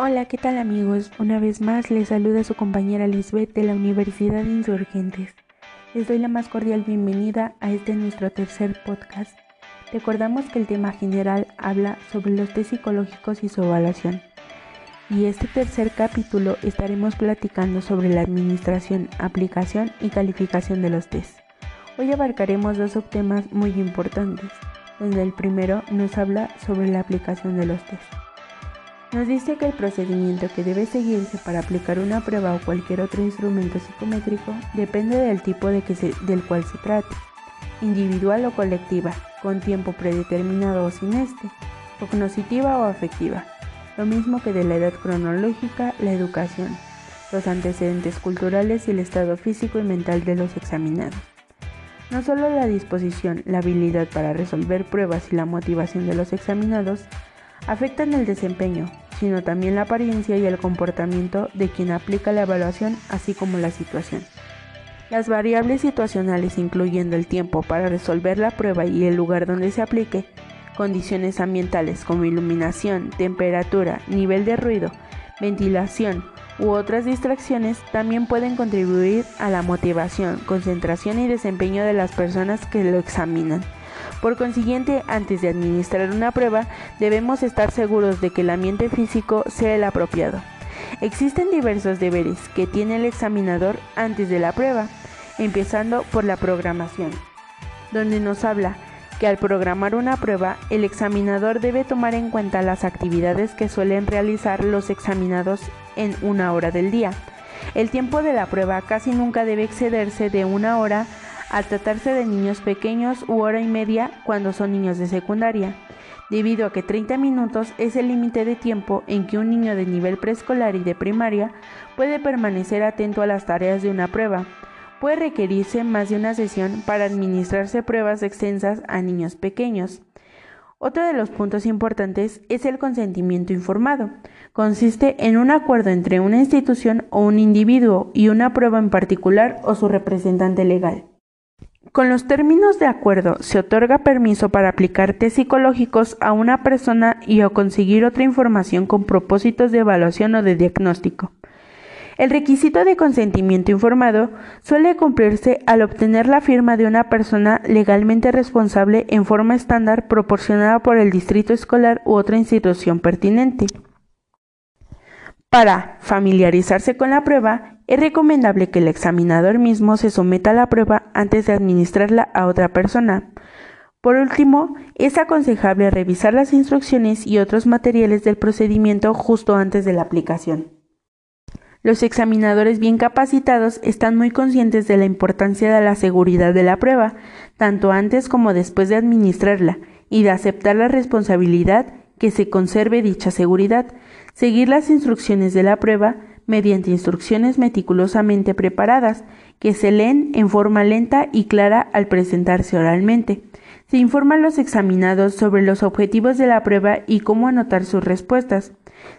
Hola, ¿qué tal amigos? Una vez más les saluda su compañera Lisbeth de la Universidad de Insurgentes. Les doy la más cordial bienvenida a este nuestro tercer podcast. Recordamos que el tema general habla sobre los test psicológicos y su evaluación. Y este tercer capítulo estaremos platicando sobre la administración, aplicación y calificación de los test. Hoy abarcaremos dos subtemas muy importantes, donde el primero nos habla sobre la aplicación de los test. Nos dice que el procedimiento que debe seguirse para aplicar una prueba o cualquier otro instrumento psicométrico depende del tipo de que del cual se trate, individual o colectiva, con tiempo predeterminado o sin este, cognoscitiva o afectiva, lo mismo que de la edad cronológica, la educación, los antecedentes culturales y el estado físico y mental de los examinados. No solo la disposición, la habilidad para resolver pruebas y la motivación de los examinados afectan el desempeño, sino también la apariencia y el comportamiento de quien aplica la evaluación, así como la situación. Las variables situacionales, incluyendo el tiempo para resolver la prueba y el lugar donde se aplique, condiciones ambientales como iluminación, temperatura, nivel de ruido, ventilación u otras distracciones, también pueden contribuir a la motivación, concentración y desempeño de las personas que lo examinan. Por consiguiente, antes de administrar una prueba, debemos estar seguros de que el ambiente físico sea el apropiado. Existen diversos deberes que tiene el examinador antes de la prueba, empezando por la programación, donde nos habla que al programar una prueba, el examinador debe tomar en cuenta las actividades que suelen realizar los examinados en una hora del día. El tiempo de la prueba casi nunca debe excederse de una hora al tratarse de niños pequeños u hora y media cuando son niños de secundaria, debido a que 30 minutos es el límite de tiempo en que un niño de nivel preescolar y de primaria puede permanecer atento a las tareas de una prueba. Puede requerirse más de una sesión para administrarse pruebas extensas a niños pequeños. Otro de los puntos importantes es el consentimiento informado. Consiste en un acuerdo entre una institución o un individuo y una prueba en particular o su representante legal. Con los términos de acuerdo se otorga permiso para aplicar test psicológicos a una persona y o conseguir otra información con propósitos de evaluación o de diagnóstico. El requisito de consentimiento informado suele cumplirse al obtener la firma de una persona legalmente responsable en forma estándar proporcionada por el distrito escolar u otra institución pertinente. Para familiarizarse con la prueba, es recomendable que el examinador mismo se someta a la prueba antes de administrarla a otra persona. Por último, es aconsejable revisar las instrucciones y otros materiales del procedimiento justo antes de la aplicación. Los examinadores bien capacitados están muy conscientes de la importancia de la seguridad de la prueba, tanto antes como después de administrarla, y de aceptar la responsabilidad que se conserve dicha seguridad, seguir las instrucciones de la prueba mediante instrucciones meticulosamente preparadas, que se leen en forma lenta y clara al presentarse oralmente. Se informa a los examinados sobre los objetivos de la prueba y cómo anotar sus respuestas.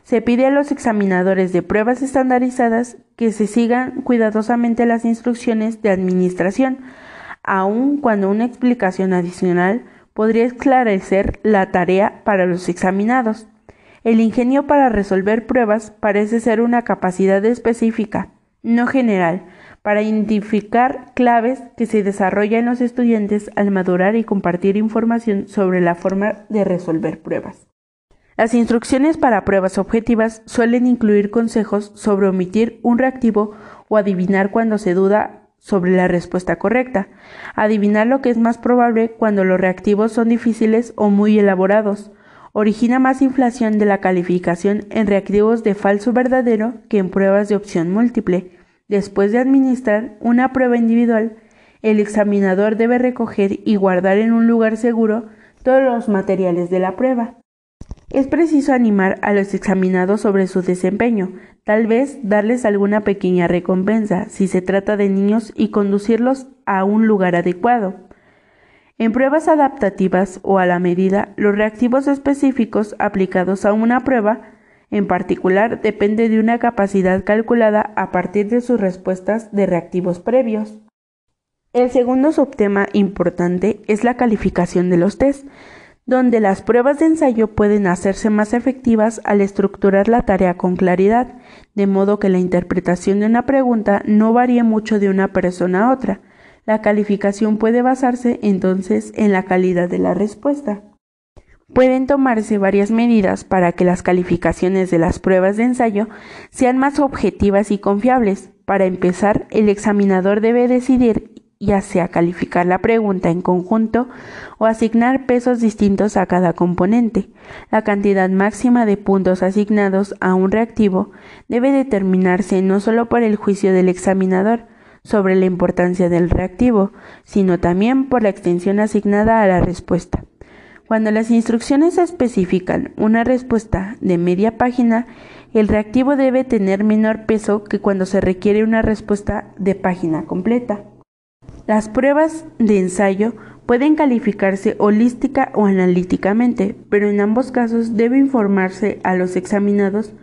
Se pide a los examinadores de pruebas estandarizadas que se sigan cuidadosamente las instrucciones de administración, aun cuando una explicación adicional podría esclarecer la tarea para los examinados. El ingenio para resolver pruebas parece ser una capacidad específica, no general, para identificar claves que se desarrollan en los estudiantes al madurar y compartir información sobre la forma de resolver pruebas. Las instrucciones para pruebas objetivas suelen incluir consejos sobre omitir un reactivo o adivinar cuando se duda sobre la respuesta correcta, adivinar lo que es más probable cuando los reactivos son difíciles o muy elaborados, origina más inflación de la calificación en reactivos de falso verdadero que en pruebas de opción múltiple. Después de administrar una prueba individual, el examinador debe recoger y guardar en un lugar seguro todos los materiales de la prueba. Es preciso animar a los examinados sobre su desempeño, tal vez darles alguna pequeña recompensa si se trata de niños y conducirlos a un lugar adecuado. En pruebas adaptativas o a la medida, los reactivos específicos aplicados a una prueba en particular depende de una capacidad calculada a partir de sus respuestas de reactivos previos. El segundo subtema importante es la calificación de los test donde las pruebas de ensayo pueden hacerse más efectivas al estructurar la tarea con claridad, de modo que la interpretación de una pregunta no varíe mucho de una persona a otra. La calificación puede basarse entonces en la calidad de la respuesta. Pueden tomarse varias medidas para que las calificaciones de las pruebas de ensayo sean más objetivas y confiables. Para empezar, el examinador debe decidir ya sea calificar la pregunta en conjunto o asignar pesos distintos a cada componente. La cantidad máxima de puntos asignados a un reactivo debe determinarse no solo por el juicio del examinador sobre la importancia del reactivo, sino también por la extensión asignada a la respuesta. Cuando las instrucciones especifican una respuesta de media página, el reactivo debe tener menor peso que cuando se requiere una respuesta de página completa. Las pruebas de ensayo pueden calificarse holística o analíticamente, pero en ambos casos debe informarse a los examinados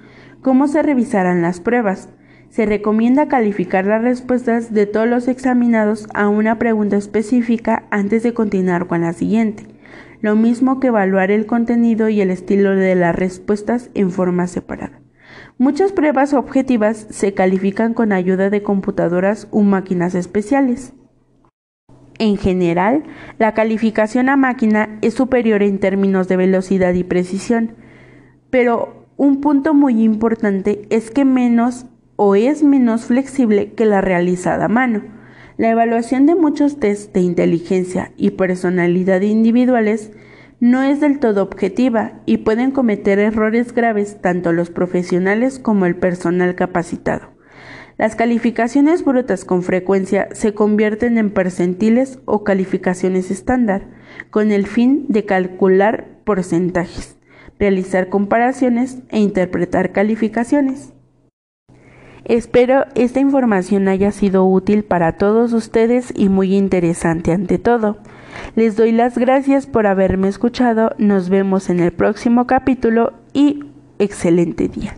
cómo se revisarán las pruebas. Se recomienda calificar las respuestas de todos los examinados a una pregunta específica antes de continuar con la siguiente, lo mismo que evaluar el contenido y el estilo de las respuestas en forma separada. Muchas pruebas objetivas se califican con ayuda de computadoras u máquinas especiales. En general, la calificación a máquina es superior en términos de velocidad y precisión, pero un punto muy importante es que menos o es menos flexible que la realizada a mano. La evaluación de muchos tests de inteligencia y personalidad individuales no es del todo objetiva y pueden cometer errores graves tanto los profesionales como el personal capacitado. Las calificaciones brutas con frecuencia se convierten en percentiles o calificaciones estándar, con el fin de calcular porcentajes, realizar comparaciones e interpretar calificaciones. Espero esta información haya sido útil para todos ustedes y muy interesante ante todo. Les doy las gracias por haberme escuchado, nos vemos en el próximo capítulo y excelente día.